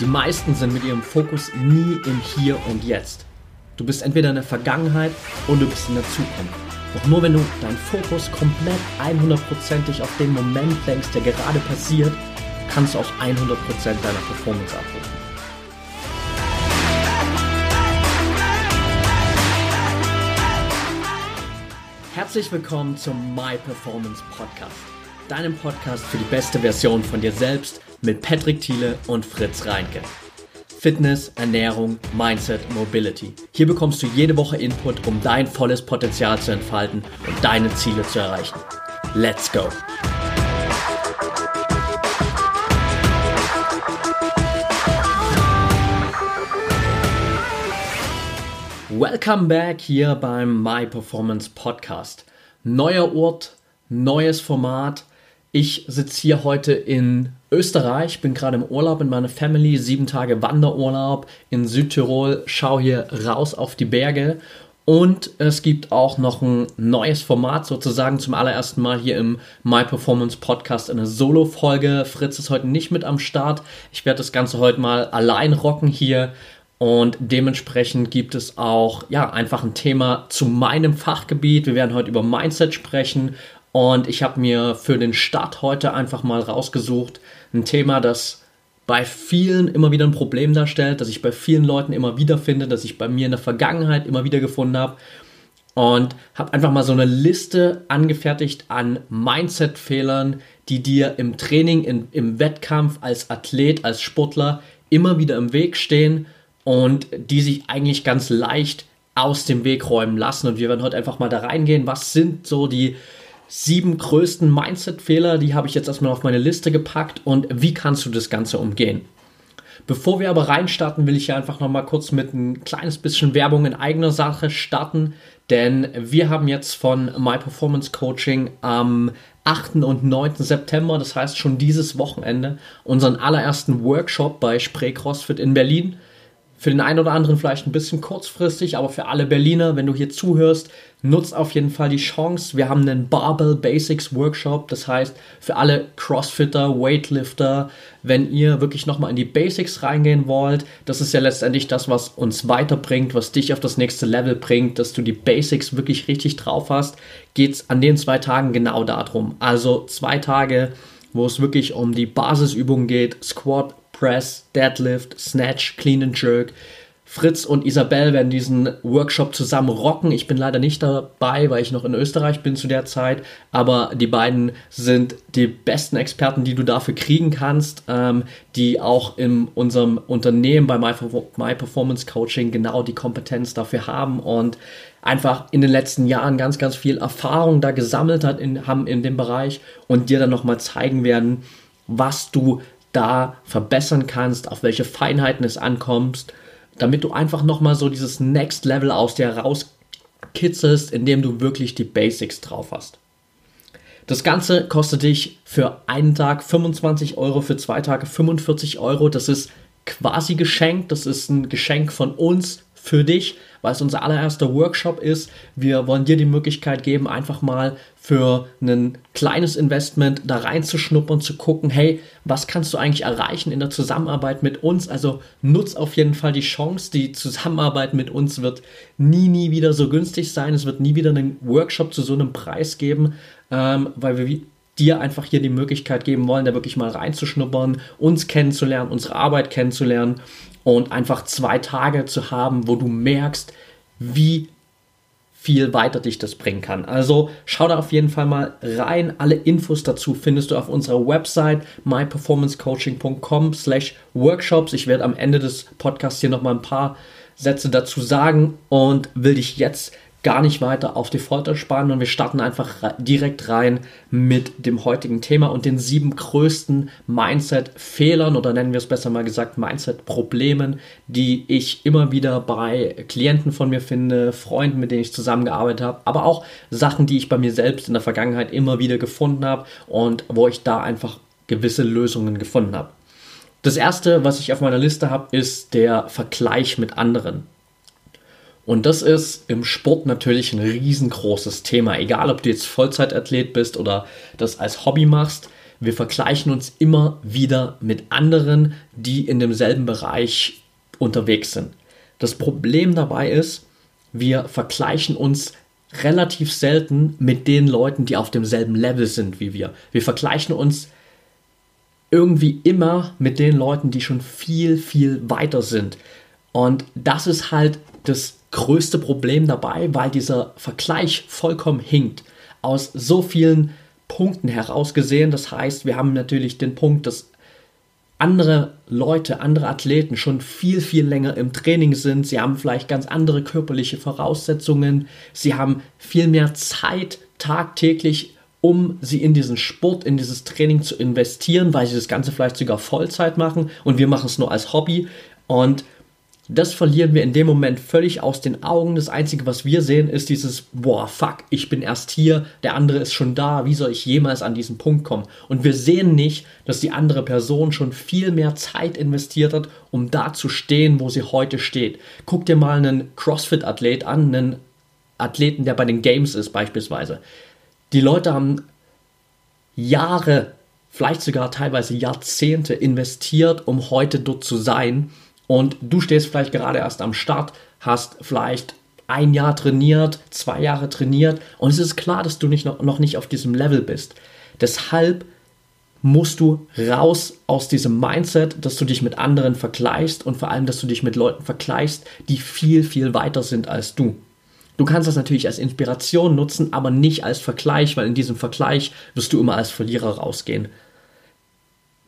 Die meisten sind mit ihrem Fokus nie im Hier und Jetzt. Du bist entweder in der Vergangenheit oder du bist in der Zukunft. Doch nur wenn du deinen Fokus komplett 100%ig auf den Moment lenkst, der gerade passiert, kannst du auch 100% deiner Performance abrufen. Herzlich willkommen zum My Performance Podcast, deinem Podcast für die beste Version von dir selbst mit Patrick Thiele und Fritz Reinke. Fitness, Ernährung, Mindset, Mobility. Hier bekommst du jede Woche Input, um dein volles Potenzial zu entfalten und deine Ziele zu erreichen. Let's go! Welcome back hier beim My Performance Podcast. Neuer Ort, neues Format. Ich sitze hier heute in Österreich, bin gerade im Urlaub in meiner Family, sieben Tage Wanderurlaub in Südtirol, schaue hier raus auf die Berge und es gibt auch noch ein neues Format, sozusagen zum allerersten Mal hier im My Performance Podcast, eine Solo-Folge. Fritz ist heute nicht mit am Start. Ich werde das Ganze heute mal allein rocken hier. Und dementsprechend gibt es auch, ja, einfach ein Thema zu meinem Fachgebiet. Wir werden heute über Mindset sprechen. Und ich habe mir für den Start heute einfach mal rausgesucht, ein Thema, das bei vielen immer wieder ein Problem darstellt, das ich bei vielen Leuten immer wieder finde, das ich bei mir in der Vergangenheit immer wieder gefunden habe. Und habe einfach mal so eine Liste angefertigt an Mindset-Fehlern, die dir im Training, in, im Wettkampf, als Athlet, als Sportler immer wieder im Weg stehen und die sich eigentlich ganz leicht aus dem Weg räumen lassen. Und wir werden heute einfach mal da reingehen, was sind so die sieben größten Mindset-Fehler, die habe ich jetzt erstmal auf meine Liste gepackt und wie kannst du das Ganze umgehen. Bevor wir aber reinstarten, will ich hier einfach nochmal kurz mit ein kleines bisschen Werbung in eigener Sache starten, denn wir haben jetzt von My Performance Coaching am 8. und 9. September, das heißt schon dieses Wochenende, unseren allerersten Workshop bei Spray CrossFit in Berlin. Für den einen oder anderen vielleicht ein bisschen kurzfristig, aber für alle Berliner, wenn du hier zuhörst, nutzt auf jeden Fall die Chance. Wir haben einen Barbell Basics Workshop, das heißt für alle Crossfitter, Weightlifter, wenn ihr wirklich nochmal in die Basics reingehen wollt, das ist ja letztendlich das, was uns weiterbringt, was dich auf das nächste Level bringt, dass du die Basics wirklich richtig drauf hast, geht es an den zwei Tagen genau darum. Also zwei Tage, wo es wirklich um die Basisübungen geht, Squat, Press, Deadlift, Snatch, Clean and Jerk. Fritz und Isabel werden diesen Workshop zusammen rocken. Ich bin leider nicht dabei, weil ich noch in Österreich bin zu der Zeit. Aber die beiden sind die besten Experten, die du dafür kriegen kannst, ähm, die auch in unserem Unternehmen bei My, My Performance Coaching genau die Kompetenz dafür haben und einfach in den letzten Jahren ganz, ganz viel Erfahrung da gesammelt hat in, haben in dem Bereich und dir dann nochmal zeigen werden, was du da verbessern kannst, auf welche Feinheiten es ankommt, damit du einfach nochmal so dieses Next Level aus dir rauskitzelst, indem du wirklich die Basics drauf hast. Das Ganze kostet dich für einen Tag 25 Euro, für zwei Tage 45 Euro. Das ist quasi geschenkt. Das ist ein Geschenk von uns für dich, weil es unser allererster Workshop ist. Wir wollen dir die Möglichkeit geben, einfach mal für ein kleines Investment da reinzuschnuppern, zu gucken, hey, was kannst du eigentlich erreichen in der Zusammenarbeit mit uns? Also nutz auf jeden Fall die Chance. Die Zusammenarbeit mit uns wird nie, nie wieder so günstig sein. Es wird nie wieder einen Workshop zu so einem Preis geben, ähm, weil wir dir einfach hier die Möglichkeit geben wollen, da wirklich mal reinzuschnuppern, uns kennenzulernen, unsere Arbeit kennenzulernen und einfach zwei Tage zu haben, wo du merkst, wie viel weiter dich das bringen kann. Also schau da auf jeden Fall mal rein. Alle Infos dazu findest du auf unserer Website myperformancecoaching.com slash workshops. Ich werde am Ende des Podcasts hier nochmal ein paar Sätze dazu sagen und will dich jetzt gar nicht weiter auf die Folter spannen und wir starten einfach direkt rein mit dem heutigen Thema und den sieben größten Mindset-Fehlern oder nennen wir es besser mal gesagt Mindset-Problemen, die ich immer wieder bei Klienten von mir finde, Freunden, mit denen ich zusammengearbeitet habe, aber auch Sachen, die ich bei mir selbst in der Vergangenheit immer wieder gefunden habe und wo ich da einfach gewisse Lösungen gefunden habe. Das erste, was ich auf meiner Liste habe, ist der Vergleich mit anderen. Und das ist im Sport natürlich ein riesengroßes Thema. Egal, ob du jetzt Vollzeitathlet bist oder das als Hobby machst. wir vergleichen uns immer wieder mit anderen, die in demselben Bereich unterwegs sind. Das Problem dabei ist, wir vergleichen uns relativ selten mit den Leuten, die auf demselben Level sind wie wir. Wir vergleichen uns irgendwie immer mit den Leuten, die schon viel, viel weiter sind. Und das ist halt das größte Problem dabei, weil dieser Vergleich vollkommen hinkt. Aus so vielen Punkten herausgesehen. Das heißt, wir haben natürlich den Punkt, dass andere Leute, andere Athleten schon viel, viel länger im Training sind. Sie haben vielleicht ganz andere körperliche Voraussetzungen. Sie haben viel mehr Zeit tagtäglich, um sie in diesen Sport, in dieses Training zu investieren, weil sie das Ganze vielleicht sogar Vollzeit machen und wir machen es nur als Hobby. Und das verlieren wir in dem Moment völlig aus den Augen. Das Einzige, was wir sehen, ist dieses, boah, fuck, ich bin erst hier, der andere ist schon da, wie soll ich jemals an diesen Punkt kommen? Und wir sehen nicht, dass die andere Person schon viel mehr Zeit investiert hat, um da zu stehen, wo sie heute steht. Guck dir mal einen CrossFit-Athlet an, einen Athleten, der bei den Games ist beispielsweise. Die Leute haben Jahre, vielleicht sogar teilweise Jahrzehnte investiert, um heute dort zu sein und du stehst vielleicht gerade erst am Start, hast vielleicht ein Jahr trainiert, zwei Jahre trainiert und es ist klar, dass du nicht noch, noch nicht auf diesem Level bist. Deshalb musst du raus aus diesem Mindset, dass du dich mit anderen vergleichst und vor allem, dass du dich mit Leuten vergleichst, die viel, viel weiter sind als du. Du kannst das natürlich als Inspiration nutzen, aber nicht als Vergleich, weil in diesem Vergleich wirst du immer als Verlierer rausgehen.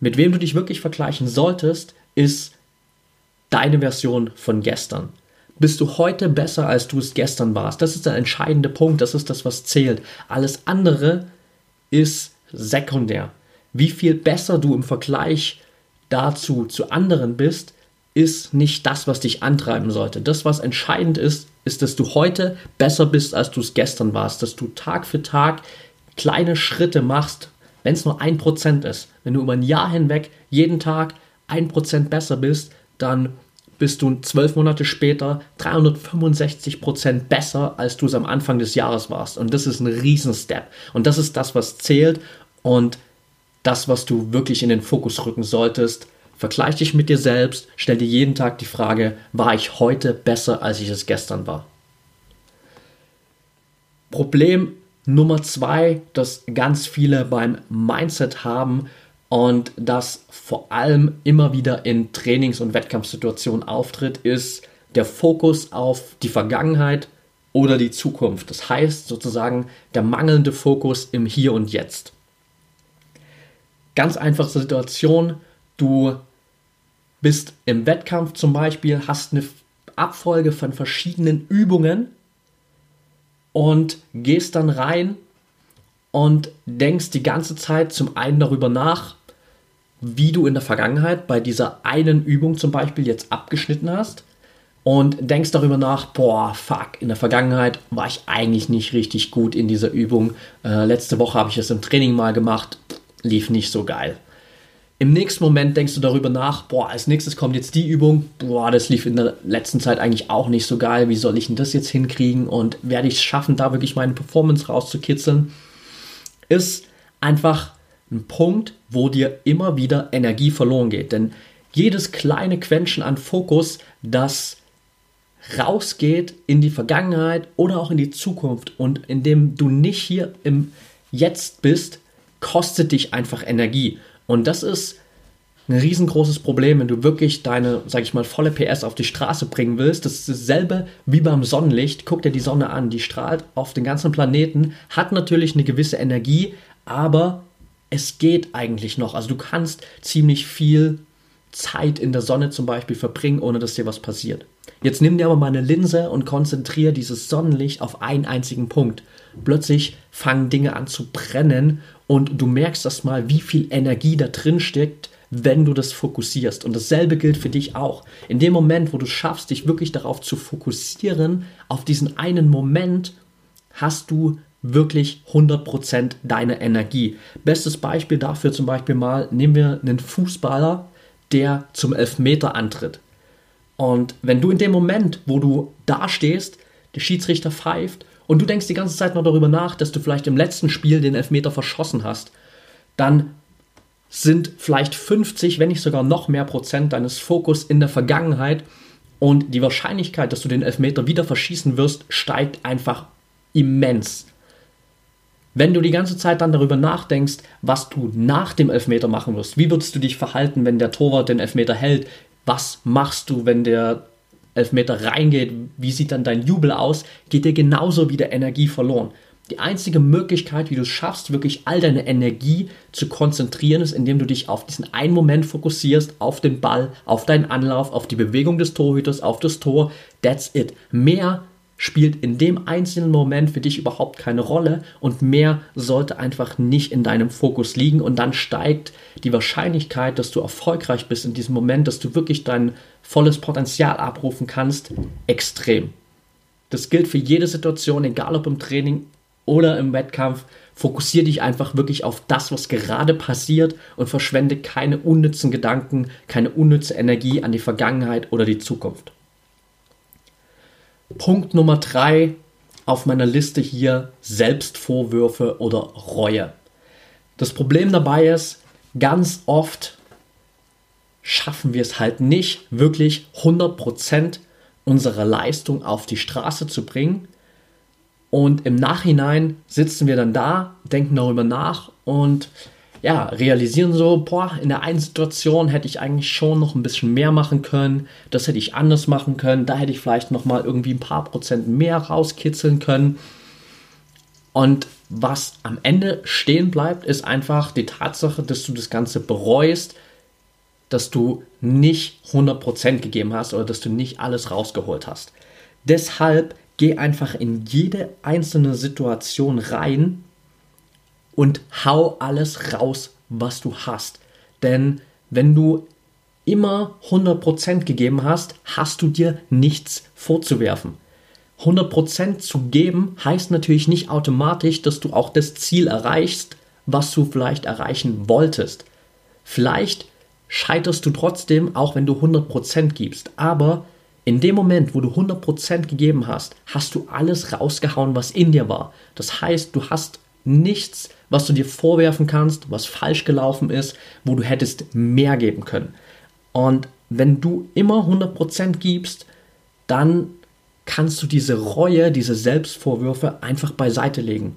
Mit wem du dich wirklich vergleichen solltest, ist deine Version von gestern. Bist du heute besser, als du es gestern warst? Das ist der entscheidende Punkt, das ist das, was zählt. Alles andere ist sekundär. Wie viel besser du im Vergleich dazu zu anderen bist, ist nicht das, was dich antreiben sollte. Das, was entscheidend ist, ist, dass du heute besser bist, als du es gestern warst. Dass du Tag für Tag kleine Schritte machst, wenn es nur ein Prozent ist. Wenn du über ein Jahr hinweg jeden Tag ein Prozent besser bist, dann bist du zwölf Monate später 365 Prozent besser, als du es am Anfang des Jahres warst. Und das ist ein Riesenstep. Und das ist das, was zählt und das, was du wirklich in den Fokus rücken solltest. Vergleich dich mit dir selbst, stell dir jeden Tag die Frage, war ich heute besser, als ich es gestern war? Problem Nummer zwei, das ganz viele beim Mindset haben, und das vor allem immer wieder in Trainings- und Wettkampfsituationen auftritt, ist der Fokus auf die Vergangenheit oder die Zukunft. Das heißt sozusagen der mangelnde Fokus im Hier und Jetzt. Ganz einfache Situation, du bist im Wettkampf zum Beispiel, hast eine Abfolge von verschiedenen Übungen und gehst dann rein und denkst die ganze Zeit zum einen darüber nach, wie du in der Vergangenheit bei dieser einen Übung zum Beispiel jetzt abgeschnitten hast und denkst darüber nach, boah, fuck, in der Vergangenheit war ich eigentlich nicht richtig gut in dieser Übung. Äh, letzte Woche habe ich es im Training mal gemacht, lief nicht so geil. Im nächsten Moment denkst du darüber nach, boah, als nächstes kommt jetzt die Übung, boah, das lief in der letzten Zeit eigentlich auch nicht so geil, wie soll ich denn das jetzt hinkriegen und werde ich es schaffen, da wirklich meine Performance rauszukitzeln? ist einfach ein Punkt, wo dir immer wieder Energie verloren geht. Denn jedes kleine Quäntchen an Fokus, das rausgeht in die Vergangenheit oder auch in die Zukunft und indem du nicht hier im Jetzt bist, kostet dich einfach Energie. Und das ist ein riesengroßes Problem, wenn du wirklich deine, sag ich mal, volle PS auf die Straße bringen willst. Das ist dasselbe wie beim Sonnenlicht. Guck dir die Sonne an, die strahlt auf den ganzen Planeten, hat natürlich eine gewisse Energie, aber es geht eigentlich noch. Also du kannst ziemlich viel Zeit in der Sonne zum Beispiel verbringen, ohne dass dir was passiert. Jetzt nimm dir aber mal eine Linse und konzentriere dieses Sonnenlicht auf einen einzigen Punkt. Plötzlich fangen Dinge an zu brennen und du merkst das mal, wie viel Energie da drin steckt, wenn du das fokussierst. Und dasselbe gilt für dich auch. In dem Moment, wo du schaffst, dich wirklich darauf zu fokussieren, auf diesen einen Moment, hast du wirklich 100% deine Energie. Bestes Beispiel dafür zum Beispiel mal, nehmen wir einen Fußballer, der zum Elfmeter antritt. Und wenn du in dem Moment, wo du da stehst, der Schiedsrichter pfeift und du denkst die ganze Zeit noch darüber nach, dass du vielleicht im letzten Spiel den Elfmeter verschossen hast, dann sind vielleicht 50, wenn nicht sogar noch mehr Prozent deines Fokus in der Vergangenheit und die Wahrscheinlichkeit, dass du den Elfmeter wieder verschießen wirst, steigt einfach immens. Wenn du die ganze Zeit dann darüber nachdenkst, was du nach dem Elfmeter machen wirst, wie würdest du dich verhalten, wenn der Torwart den Elfmeter hält? Was machst du, wenn der Elfmeter reingeht? Wie sieht dann dein Jubel aus? Geht dir genauso wieder Energie verloren. Die einzige Möglichkeit, wie du es schaffst, wirklich all deine Energie zu konzentrieren, ist, indem du dich auf diesen einen Moment fokussierst, auf den Ball, auf deinen Anlauf, auf die Bewegung des Torhüters, auf das Tor. That's it. Mehr spielt in dem einzelnen Moment für dich überhaupt keine Rolle und mehr sollte einfach nicht in deinem Fokus liegen und dann steigt die Wahrscheinlichkeit, dass du erfolgreich bist in diesem Moment, dass du wirklich dein volles Potenzial abrufen kannst, extrem. Das gilt für jede Situation, egal ob im Training oder im Wettkampf. Fokussiere dich einfach wirklich auf das, was gerade passiert und verschwende keine unnützen Gedanken, keine unnütze Energie an die Vergangenheit oder die Zukunft. Punkt Nummer drei auf meiner Liste hier Selbstvorwürfe oder Reue. Das Problem dabei ist, ganz oft schaffen wir es halt nicht, wirklich 100% unserer Leistung auf die Straße zu bringen. Und im Nachhinein sitzen wir dann da, denken darüber nach und ja, realisieren so, boah, in der einen Situation hätte ich eigentlich schon noch ein bisschen mehr machen können, das hätte ich anders machen können, da hätte ich vielleicht noch mal irgendwie ein paar Prozent mehr rauskitzeln können. Und was am Ende stehen bleibt, ist einfach die Tatsache, dass du das Ganze bereust, dass du nicht 100% gegeben hast oder dass du nicht alles rausgeholt hast. Deshalb geh einfach in jede einzelne Situation rein und hau alles raus, was du hast. Denn wenn du immer 100% gegeben hast, hast du dir nichts vorzuwerfen. 100% zu geben heißt natürlich nicht automatisch, dass du auch das Ziel erreichst, was du vielleicht erreichen wolltest. Vielleicht scheiterst du trotzdem, auch wenn du 100% gibst. Aber in dem Moment, wo du 100% gegeben hast, hast du alles rausgehauen, was in dir war. Das heißt, du hast nichts, was du dir vorwerfen kannst, was falsch gelaufen ist, wo du hättest mehr geben können. Und wenn du immer 100% gibst, dann kannst du diese Reue, diese Selbstvorwürfe einfach beiseite legen.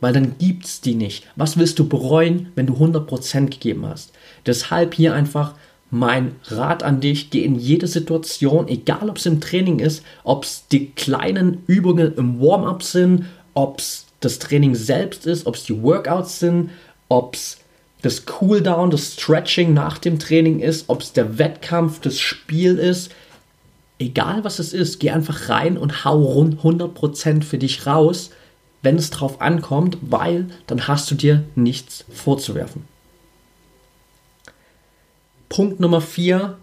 Weil dann gibt es die nicht. Was willst du bereuen, wenn du 100% gegeben hast? Deshalb hier einfach mein Rat an dich, geh in jede Situation, egal ob es im Training ist, ob es die kleinen Übungen im Warm-up sind, ob es das Training selbst ist, ob es die Workouts sind, ob es das Cooldown, das Stretching nach dem Training ist, ob es der Wettkampf, das Spiel ist. Egal was es ist, geh einfach rein und hau rund 100% für dich raus, wenn es drauf ankommt, weil dann hast du dir nichts vorzuwerfen. Punkt Nummer 4.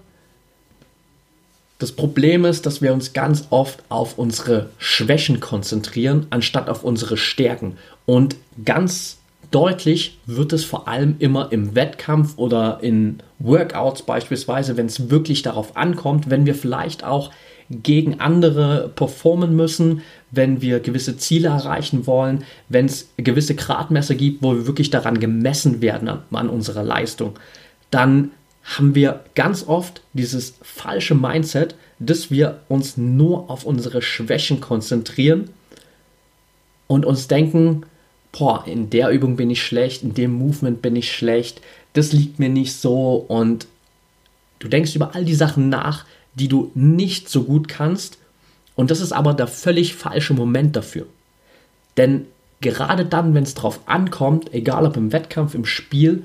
Das Problem ist, dass wir uns ganz oft auf unsere Schwächen konzentrieren, anstatt auf unsere Stärken. Und ganz deutlich wird es vor allem immer im Wettkampf oder in Workouts beispielsweise, wenn es wirklich darauf ankommt, wenn wir vielleicht auch gegen andere performen müssen, wenn wir gewisse Ziele erreichen wollen, wenn es gewisse Gradmesser gibt, wo wir wirklich daran gemessen werden an, an unserer Leistung, dann haben wir ganz oft dieses falsche Mindset, dass wir uns nur auf unsere Schwächen konzentrieren und uns denken, boah, in der Übung bin ich schlecht, in dem Movement bin ich schlecht, das liegt mir nicht so und du denkst über all die Sachen nach, die du nicht so gut kannst und das ist aber der völlig falsche Moment dafür. Denn gerade dann, wenn es drauf ankommt, egal ob im Wettkampf, im Spiel,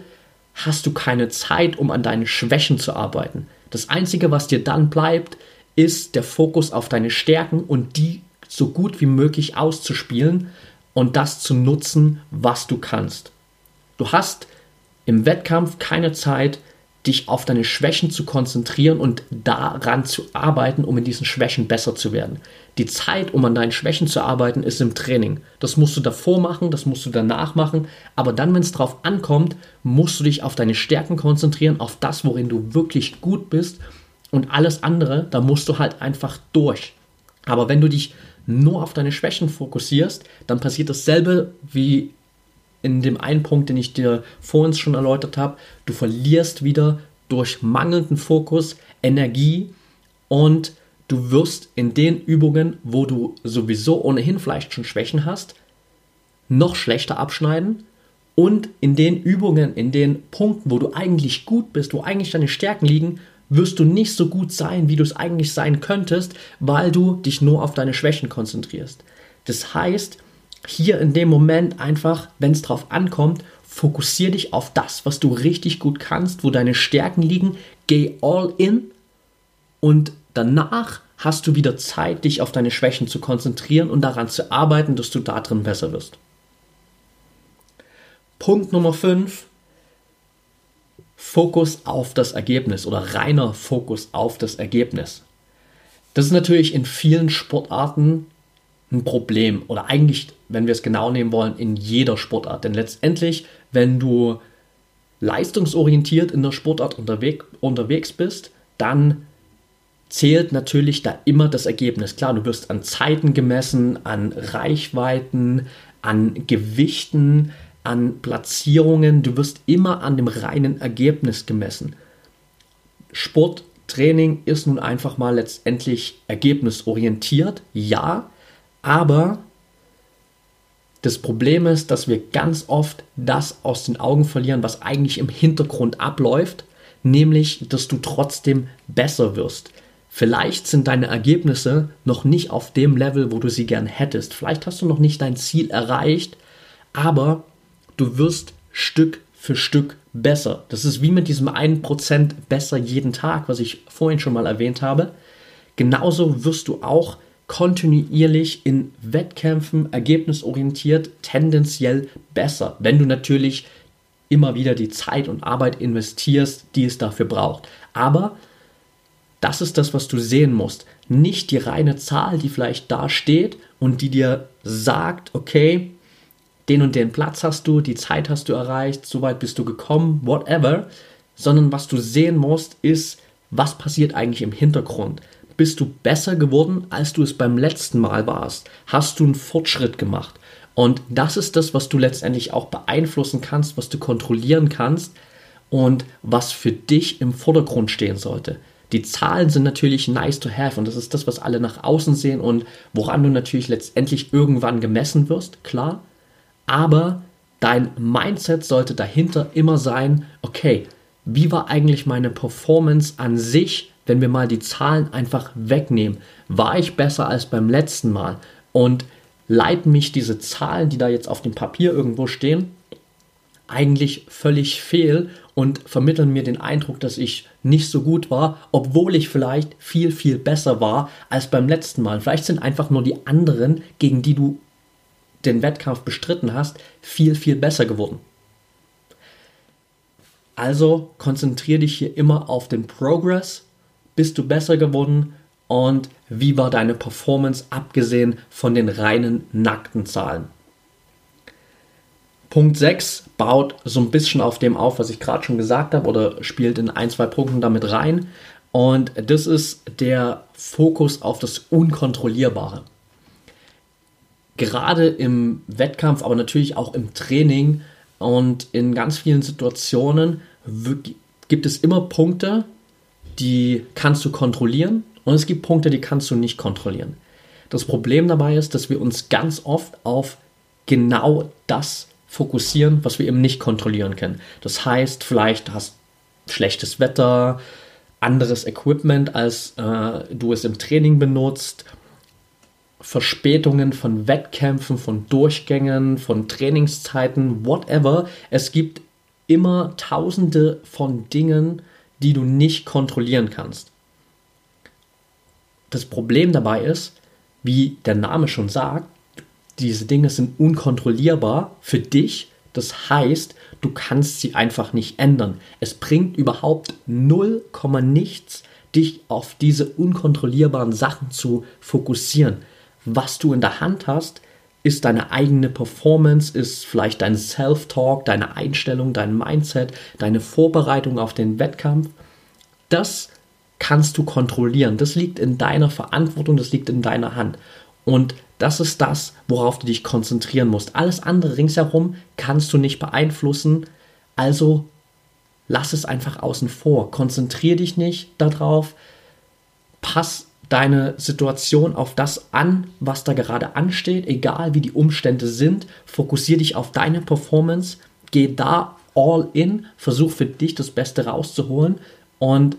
hast du keine Zeit, um an deinen Schwächen zu arbeiten. Das Einzige, was dir dann bleibt, ist der Fokus auf deine Stärken und die so gut wie möglich auszuspielen und das zu nutzen, was du kannst. Du hast im Wettkampf keine Zeit, dich auf deine Schwächen zu konzentrieren und daran zu arbeiten, um in diesen Schwächen besser zu werden. Die Zeit, um an deinen Schwächen zu arbeiten, ist im Training. Das musst du davor machen, das musst du danach machen, aber dann, wenn es drauf ankommt, musst du dich auf deine Stärken konzentrieren, auf das, worin du wirklich gut bist und alles andere, da musst du halt einfach durch. Aber wenn du dich nur auf deine Schwächen fokussierst, dann passiert dasselbe wie in dem einen Punkt, den ich dir vorhin schon erläutert habe, du verlierst wieder durch mangelnden Fokus Energie und du wirst in den Übungen, wo du sowieso ohnehin vielleicht schon Schwächen hast, noch schlechter abschneiden und in den Übungen, in den Punkten, wo du eigentlich gut bist, wo eigentlich deine Stärken liegen, wirst du nicht so gut sein, wie du es eigentlich sein könntest, weil du dich nur auf deine Schwächen konzentrierst. Das heißt, hier in dem Moment einfach, wenn es drauf ankommt, fokussiere dich auf das, was du richtig gut kannst, wo deine Stärken liegen, geh all in und danach hast du wieder Zeit, dich auf deine Schwächen zu konzentrieren und daran zu arbeiten, dass du da drin besser wirst. Punkt Nummer 5. Fokus auf das Ergebnis oder reiner Fokus auf das Ergebnis. Das ist natürlich in vielen Sportarten ein Problem oder eigentlich, wenn wir es genau nehmen wollen, in jeder Sportart. Denn letztendlich, wenn du leistungsorientiert in der Sportart unterwegs, unterwegs bist, dann zählt natürlich da immer das Ergebnis. Klar, du wirst an Zeiten gemessen, an Reichweiten, an Gewichten, an Platzierungen, du wirst immer an dem reinen Ergebnis gemessen. Sporttraining ist nun einfach mal letztendlich ergebnisorientiert, ja, aber das Problem ist, dass wir ganz oft das aus den Augen verlieren, was eigentlich im Hintergrund abläuft, nämlich, dass du trotzdem besser wirst. Vielleicht sind deine Ergebnisse noch nicht auf dem Level, wo du sie gern hättest. Vielleicht hast du noch nicht dein Ziel erreicht, aber du wirst Stück für Stück besser. Das ist wie mit diesem 1% besser jeden Tag, was ich vorhin schon mal erwähnt habe. Genauso wirst du auch kontinuierlich in Wettkämpfen ergebnisorientiert tendenziell besser, wenn du natürlich immer wieder die Zeit und Arbeit investierst, die es dafür braucht. Aber das ist das, was du sehen musst. Nicht die reine Zahl, die vielleicht da steht und die dir sagt, okay, den und den Platz hast du, die Zeit hast du erreicht, so weit bist du gekommen, whatever, sondern was du sehen musst, ist, was passiert eigentlich im Hintergrund. Bist du besser geworden, als du es beim letzten Mal warst? Hast du einen Fortschritt gemacht? Und das ist das, was du letztendlich auch beeinflussen kannst, was du kontrollieren kannst und was für dich im Vordergrund stehen sollte. Die Zahlen sind natürlich nice to have und das ist das, was alle nach außen sehen und woran du natürlich letztendlich irgendwann gemessen wirst, klar. Aber dein Mindset sollte dahinter immer sein, okay, wie war eigentlich meine Performance an sich wenn wir mal die Zahlen einfach wegnehmen, war ich besser als beim letzten Mal und leiten mich diese Zahlen, die da jetzt auf dem Papier irgendwo stehen, eigentlich völlig fehl und vermitteln mir den Eindruck, dass ich nicht so gut war, obwohl ich vielleicht viel, viel besser war als beim letzten Mal. Vielleicht sind einfach nur die anderen, gegen die du den Wettkampf bestritten hast, viel, viel besser geworden. Also konzentriere dich hier immer auf den Progress bist du besser geworden und wie war deine Performance abgesehen von den reinen nackten Zahlen? Punkt 6 baut so ein bisschen auf dem auf, was ich gerade schon gesagt habe oder spielt in ein, zwei Punkten damit rein. Und das ist der Fokus auf das Unkontrollierbare. Gerade im Wettkampf, aber natürlich auch im Training und in ganz vielen Situationen gibt es immer Punkte, die kannst du kontrollieren und es gibt Punkte, die kannst du nicht kontrollieren. Das Problem dabei ist, dass wir uns ganz oft auf genau das fokussieren, was wir eben nicht kontrollieren können. Das heißt, vielleicht hast schlechtes Wetter, anderes Equipment, als äh, du es im Training benutzt, Verspätungen von Wettkämpfen, von Durchgängen, von Trainingszeiten, whatever. Es gibt immer tausende von Dingen, die du nicht kontrollieren kannst. Das Problem dabei ist, wie der Name schon sagt, diese Dinge sind unkontrollierbar für dich. Das heißt, du kannst sie einfach nicht ändern. Es bringt überhaupt 0, nichts, dich auf diese unkontrollierbaren Sachen zu fokussieren. Was du in der Hand hast, ist deine eigene Performance, ist vielleicht dein Self-Talk, deine Einstellung, dein Mindset, deine Vorbereitung auf den Wettkampf. Das kannst du kontrollieren. Das liegt in deiner Verantwortung, das liegt in deiner Hand. Und Das ist das, worauf du dich konzentrieren musst. Alles andere ringsherum kannst du nicht beeinflussen. Also lass es einfach außen vor. Konzentriere dich nicht darauf. Pass deine Situation auf das an, was da gerade ansteht, egal wie die Umstände sind. Fokussiere dich auf deine Performance. Geh da all in. Versuch für dich das Beste rauszuholen. Und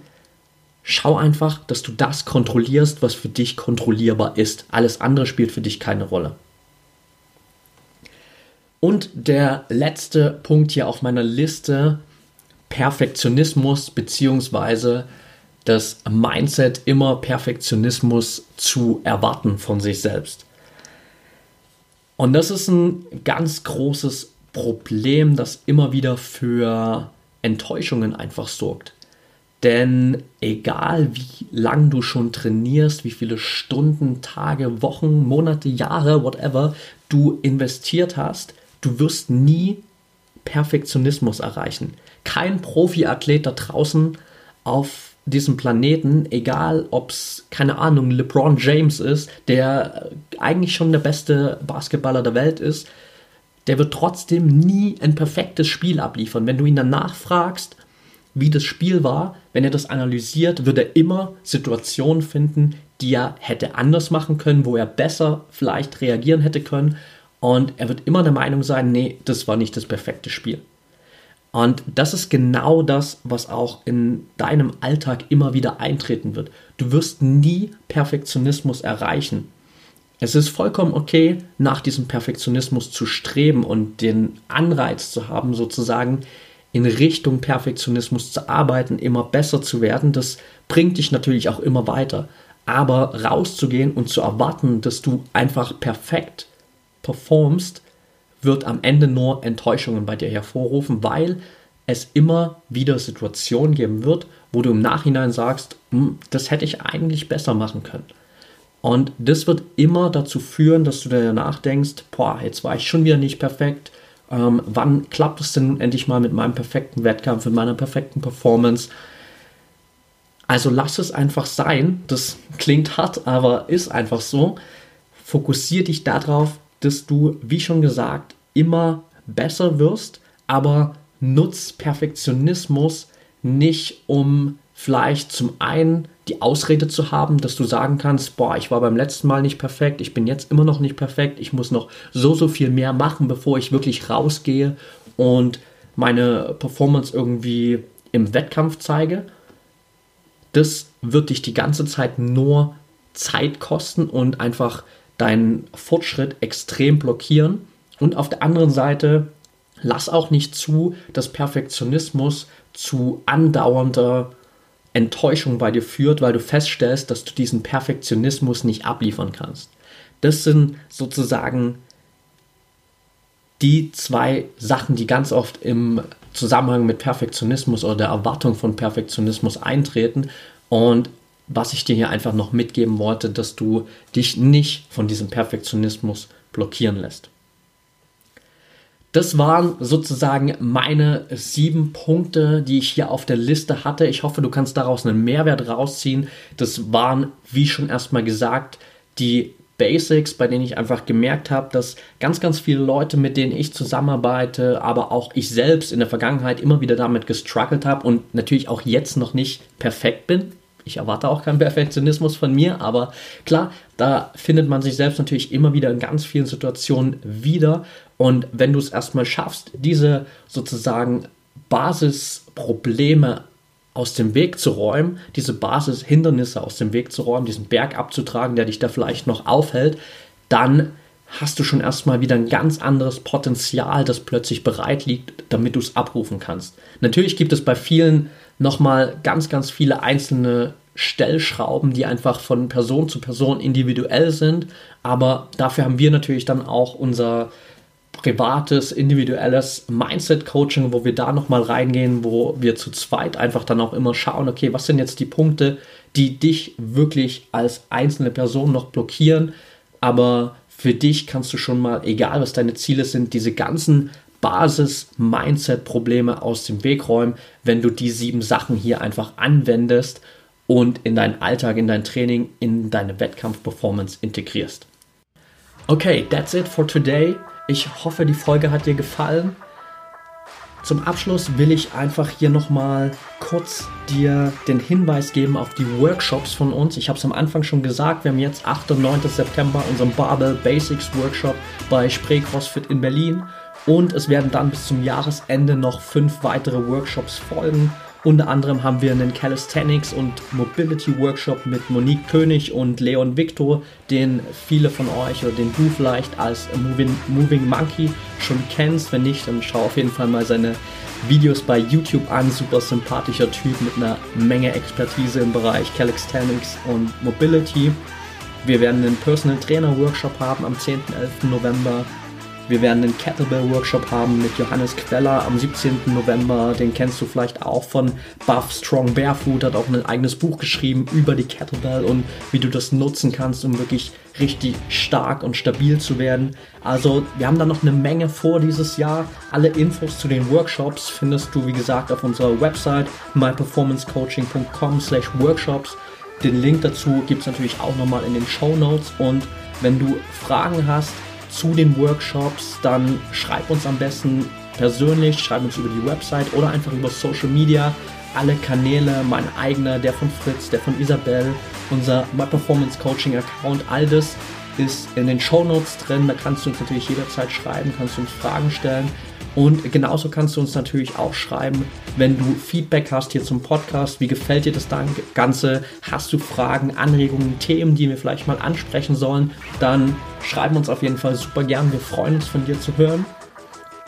schau einfach, dass du das kontrollierst, was für dich kontrollierbar ist. Alles andere spielt für dich keine Rolle. Und der letzte Punkt hier auf meiner Liste, Perfektionismus bzw. das Mindset, immer Perfektionismus zu erwarten von sich selbst. Und das ist ein ganz großes Problem, das immer wieder für Enttäuschungen einfach sorgt. Denn egal wie lang du schon trainierst, wie viele Stunden, Tage, Wochen, Monate, Jahre, whatever du investiert hast, du wirst nie Perfektionismus erreichen. Kein Profiathlet da draußen auf diesem Planeten, egal ob es, keine Ahnung, LeBron James ist, der eigentlich schon der beste Basketballer der Welt ist, der wird trotzdem nie ein perfektes Spiel abliefern. Wenn du ihn danach fragst, wie das Spiel war, wenn er das analysiert, wird er immer Situationen finden, die er hätte anders machen können, wo er besser vielleicht reagieren hätte können. Und er wird immer der Meinung sein, nee, das war nicht das perfekte Spiel. Und das ist genau das, was auch in deinem Alltag immer wieder eintreten wird. Du wirst nie Perfektionismus erreichen. Es ist vollkommen okay, nach diesem Perfektionismus zu streben und den Anreiz zu haben, sozusagen in Richtung Perfektionismus zu arbeiten, immer besser zu werden. Das bringt dich natürlich auch immer weiter. Aber rauszugehen und zu erwarten, dass du einfach perfekt performst, wird am Ende nur Enttäuschungen bei dir hervorrufen, weil es immer wieder Situationen geben wird, wo du im Nachhinein sagst, hm, das hätte ich eigentlich besser machen können. Und das wird immer dazu führen, dass du dir nachdenkst, boah, jetzt war ich schon wieder nicht perfekt. Ähm, wann klappt es denn endlich mal mit meinem perfekten Wettkampf, mit meiner perfekten Performance? Also lass es einfach sein. Das klingt hart, aber ist einfach so. Fokussiere dich darauf, dass du, wie schon gesagt, immer besser wirst, aber nutz Perfektionismus nicht, um vielleicht zum einen die Ausrede zu haben, dass du sagen kannst, boah, ich war beim letzten Mal nicht perfekt, ich bin jetzt immer noch nicht perfekt, ich muss noch so, so viel mehr machen, bevor ich wirklich rausgehe und meine Performance irgendwie im Wettkampf zeige. Das wird dich die ganze Zeit nur Zeit kosten und einfach deinen Fortschritt extrem blockieren. Und auf der anderen Seite, lass auch nicht zu, dass Perfektionismus zu andauernder Enttäuschung bei dir führt, weil du feststellst, dass du diesen Perfektionismus nicht abliefern kannst. Das sind sozusagen die zwei Sachen, die ganz oft im Zusammenhang mit Perfektionismus oder der Erwartung von Perfektionismus eintreten. Und was ich dir hier einfach noch mitgeben wollte, dass du dich nicht von diesem Perfektionismus blockieren lässt. Das waren sozusagen meine sieben Punkte, die ich hier auf der Liste hatte. Ich hoffe, du kannst daraus einen Mehrwert rausziehen. Das waren, wie schon erstmal gesagt, die Basics, bei denen ich einfach gemerkt habe, dass ganz, ganz viele Leute, mit denen ich zusammenarbeite, aber auch ich selbst in der Vergangenheit immer wieder damit gestruggelt habe und natürlich auch jetzt noch nicht perfekt bin ich erwarte auch keinen Perfektionismus von mir, aber klar, da findet man sich selbst natürlich immer wieder in ganz vielen Situationen wieder. Und wenn du es erstmal schaffst, diese sozusagen Basisprobleme aus dem Weg zu räumen, diese Basishindernisse aus dem Weg zu räumen, diesen Berg abzutragen, der dich da vielleicht noch aufhält, dann hast du schon erstmal wieder ein ganz anderes Potenzial, das plötzlich bereit liegt, damit du es abrufen kannst. Natürlich gibt es bei vielen nochmal ganz, ganz viele einzelne Stellschrauben, die einfach von Person zu Person individuell sind. Aber dafür haben wir natürlich dann auch unser privates, individuelles Mindset-Coaching, wo wir da nochmal reingehen, wo wir zu zweit einfach dann auch immer schauen, okay, was sind jetzt die Punkte, die dich wirklich als einzelne Person noch blockieren, aber für dich kannst du schon mal, egal was deine Ziele sind, diese ganzen Basis-Mindset-Probleme aus dem Weg räumen, wenn du die sieben Sachen hier einfach anwendest und in deinen Alltag, in dein Training, in deine Wettkampf-Performance integrierst. Okay, that's it for today. Ich hoffe, die Folge hat dir gefallen. Zum Abschluss will ich einfach hier nochmal kurz dir den Hinweis geben auf die Workshops von uns. Ich habe es am Anfang schon gesagt, wir haben jetzt 8. und 9. September unseren Barbell Basics Workshop bei Spree CrossFit in Berlin. Und es werden dann bis zum Jahresende noch fünf weitere Workshops folgen. Unter anderem haben wir einen Calisthenics und Mobility Workshop mit Monique König und Leon Victor, den viele von euch oder den du vielleicht als Moving, Moving Monkey schon kennst. Wenn nicht, dann schau auf jeden Fall mal seine Videos bei YouTube an. Super sympathischer Typ mit einer Menge Expertise im Bereich Calisthenics und Mobility. Wir werden einen Personal Trainer Workshop haben am 10. 11. November wir werden einen Kettlebell-Workshop haben mit Johannes Queller am 17. November. Den kennst du vielleicht auch von Buff Strong Barefoot. Hat auch ein eigenes Buch geschrieben über die Kettlebell und wie du das nutzen kannst, um wirklich richtig stark und stabil zu werden. Also wir haben da noch eine Menge vor dieses Jahr. Alle Infos zu den Workshops findest du, wie gesagt, auf unserer Website myperformancecoaching.com slash workshops. Den Link dazu gibt es natürlich auch nochmal in den Show Notes. Und wenn du Fragen hast, zu den Workshops, dann schreib uns am besten persönlich, schreib uns über die Website oder einfach über Social Media. Alle Kanäle, mein eigener, der von Fritz, der von Isabel, unser My Performance Coaching Account, all das ist in den Show Notes drin. Da kannst du uns natürlich jederzeit schreiben, kannst du uns Fragen stellen. Und genauso kannst du uns natürlich auch schreiben, wenn du Feedback hast hier zum Podcast. Wie gefällt dir das Ganze? Hast du Fragen, Anregungen, Themen, die wir vielleicht mal ansprechen sollen? Dann schreib uns auf jeden Fall super gern. Wir freuen uns von dir zu hören.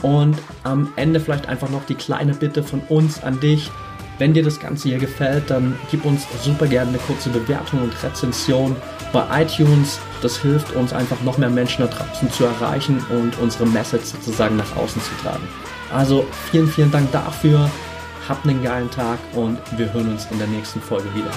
Und am Ende vielleicht einfach noch die kleine Bitte von uns an dich. Wenn dir das Ganze hier gefällt, dann gib uns super gerne eine kurze Bewertung und Rezension bei iTunes. Das hilft uns einfach noch mehr Menschen da draußen zu erreichen und unsere Message sozusagen nach außen zu tragen. Also vielen, vielen Dank dafür. Habt einen geilen Tag und wir hören uns in der nächsten Folge wieder.